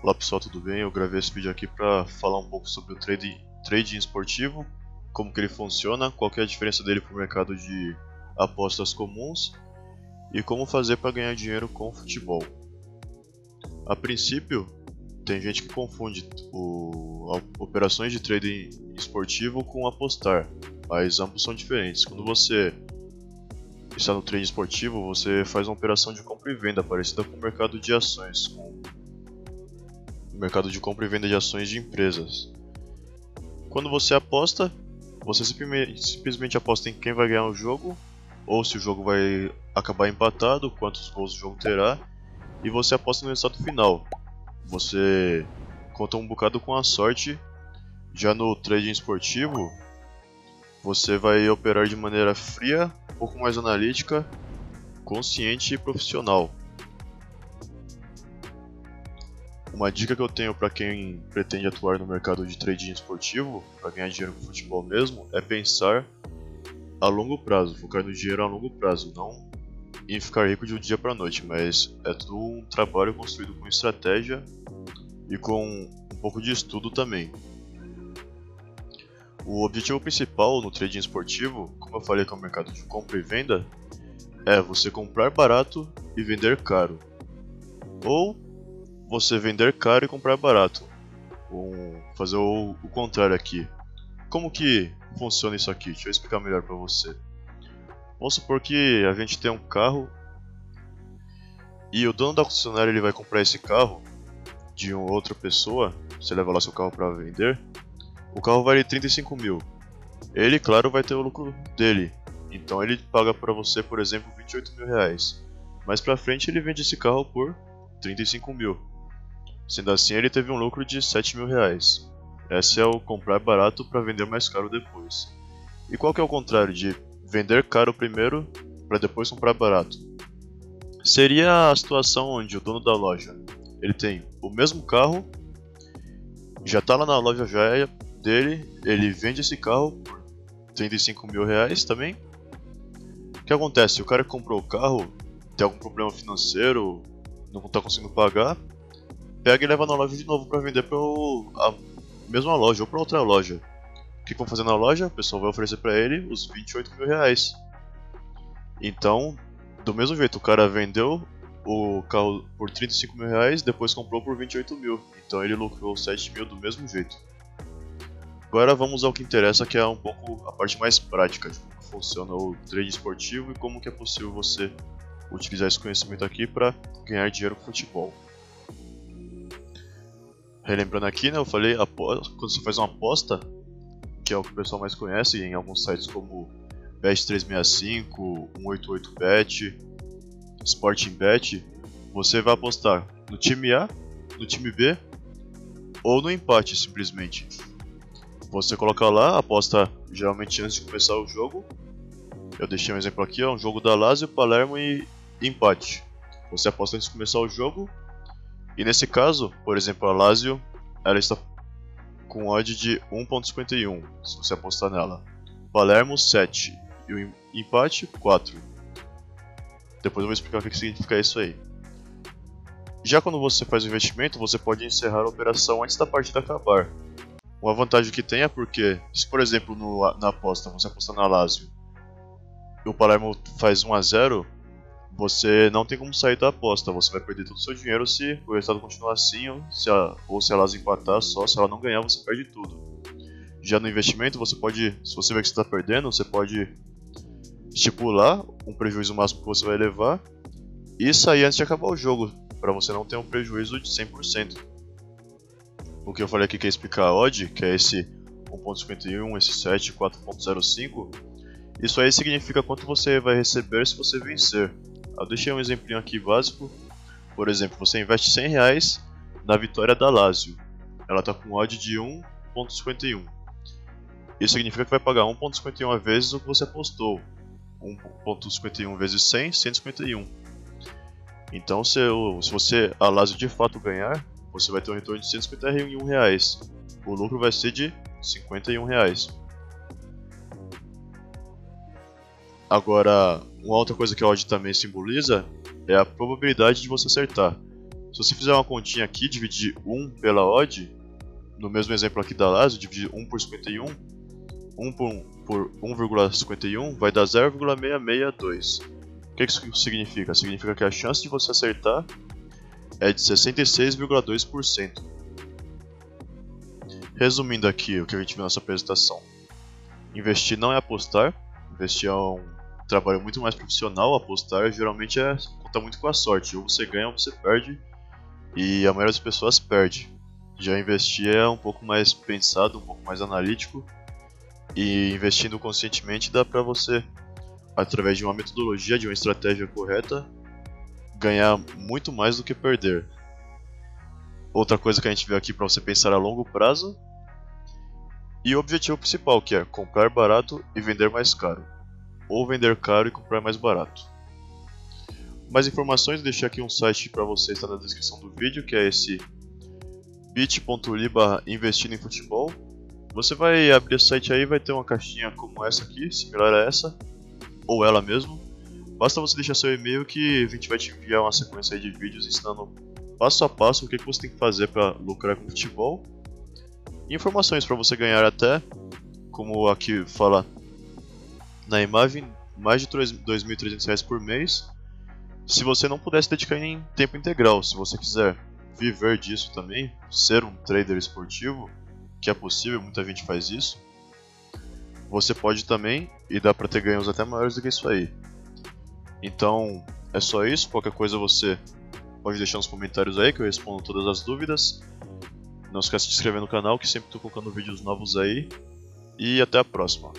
Olá pessoal, tudo bem? Eu gravei esse vídeo aqui para falar um pouco sobre o trading, trading esportivo, como que ele funciona, qual é a diferença dele para o mercado de apostas comuns e como fazer para ganhar dinheiro com futebol. A princípio, tem gente que confunde o, operações de trading esportivo com apostar, mas ambos são diferentes. Quando você está no trading esportivo, você faz uma operação de compra e venda parecida com o mercado de ações, com mercado de compra e venda de ações de empresas. Quando você aposta, você simplesmente aposta em quem vai ganhar o jogo, ou se o jogo vai acabar empatado, quantos gols o jogo terá, e você aposta no resultado final. Você conta um bocado com a sorte. Já no trading esportivo, você vai operar de maneira fria, um pouco mais analítica, consciente e profissional. Uma dica que eu tenho para quem pretende atuar no mercado de trading esportivo, para ganhar dinheiro com futebol mesmo, é pensar a longo prazo, focar no dinheiro a longo prazo, não em ficar rico de um dia para noite, mas é tudo um trabalho construído com estratégia e com um pouco de estudo também. O objetivo principal no trading esportivo, como eu falei que é o mercado de compra e venda, é você comprar barato e vender caro. Ou você vender caro e comprar barato. Um, fazer o, o, contrário aqui. Como que funciona isso aqui? Deixa eu explicar melhor para você. Vamos supor que a gente tem um carro e o dono da concessionária ele vai comprar esse carro de uma outra pessoa. Você leva lá seu carro para vender o carro vale 35 mil. Ele, claro, vai ter o lucro dele. Então ele paga para você, por exemplo, 28 mil reais. Mais pra frente ele vende esse carro por 35 mil. Sendo assim, ele teve um lucro de 7 mil reais. Esse é o comprar barato para vender mais caro depois. E qual que é o contrário de vender caro primeiro para depois comprar barato? Seria a situação onde o dono da loja ele tem o mesmo carro, já está lá na loja já dele, ele vende esse carro por 35 mil reais também. O que acontece? O cara que comprou o carro tem algum problema financeiro, não está conseguindo pagar, pega e leva na loja de novo para vender para a mesma loja ou para outra loja. O que vão fazer na loja? O pessoal vai oferecer para ele os 28 mil reais. Então, do mesmo jeito, o cara vendeu o carro por 35 mil reais, depois comprou por 28 mil. Então ele lucrou 7 mil do mesmo jeito. Agora vamos ao que interessa, que é um pouco a parte mais prática de como funciona o trade esportivo e como que é possível você utilizar esse conhecimento aqui para ganhar dinheiro com futebol. Relembrando aqui, né, eu falei, quando você faz uma aposta, que é o que o pessoal mais conhece em alguns sites como Bet365, 188bet, Sporting Bet, você vai apostar no time A, no time B ou no empate simplesmente. Você coloca lá, aposta geralmente antes de começar o jogo. Eu deixei um exemplo aqui, é um jogo da Lazio, Palermo e empate. Você aposta antes de começar o jogo. E nesse caso, por exemplo, a Lazio, ela está com odd de 1.51, se você apostar nela. Palermo 7 e o empate 4. Depois eu vou explicar o que significa isso aí. Já quando você faz o investimento, você pode encerrar a operação antes da partida acabar. Uma vantagem que tem é porque, se por exemplo no, na aposta você apostar na Lazio e o Palermo faz 1 a 0 você não tem como sair da aposta, você vai perder todo o seu dinheiro se o resultado continuar assim ou se a, ou se Lazio empatar só, se ela não ganhar você perde tudo. Já no investimento você pode, se você vê que está perdendo, você pode estipular um prejuízo máximo que você vai levar e sair antes de acabar o jogo, para você não ter um prejuízo de 100% o que eu falei aqui que é explicar a odd, que é esse 1.51, esse 7, 4.05, isso aí significa quanto você vai receber se você vencer. Eu deixei um exemplinho aqui básico. Por exemplo, você investe 100 reais na vitória da Lazio. Ela está com odd de 1.51. Isso significa que vai pagar 1.51 vezes o que você apostou. 1.51 vezes 100, 151. Então, se, se você, a Lazio de fato ganhar, você vai ter um retorno de 151 reais. O lucro vai ser de 51 reais. Agora, uma outra coisa que a odd também simboliza é a probabilidade de você acertar. Se você fizer uma continha aqui, dividir 1 pela odd, no mesmo exemplo aqui da Lazio, dividir 1 por 51, 1 por, por 1,51 vai dar 0,662. O que isso significa? Significa que a chance de você acertar é de 66,2%. Resumindo aqui o que a gente viu nessa apresentação. Investir não é apostar, investir é um trabalho muito mais profissional, apostar geralmente é conta muito com a sorte, ou você ganha ou você perde, e a maioria das pessoas perde. Já investir é um pouco mais pensado, um pouco mais analítico, e investindo conscientemente dá pra você, através de uma metodologia, de uma estratégia correta, ganhar muito mais do que perder. Outra coisa que a gente vê aqui para você pensar a longo prazo e o objetivo principal, que é comprar barato e vender mais caro, ou vender caro e comprar mais barato. Mais informações, deixei aqui um site para você, está na descrição do vídeo, que é esse bit.ly investindo em futebol. Você vai abrir o site aí, vai ter uma caixinha como essa aqui, similar a essa, ou ela mesmo. Basta você deixar seu e-mail que a gente vai te enviar uma sequência de vídeos ensinando passo a passo o que você tem que fazer para lucrar com futebol informações para você ganhar até, como aqui fala na imagem, mais de R$ 2.300 por mês. Se você não pudesse dedicar em tempo integral, se você quiser viver disso também, ser um trader esportivo, que é possível, muita gente faz isso, você pode também, e dá para ter ganhos até maiores do que isso aí. Então, é só isso, qualquer coisa você pode deixar nos comentários aí que eu respondo todas as dúvidas. Não esqueça de se inscrever no canal que sempre estou colocando vídeos novos aí. E até a próxima.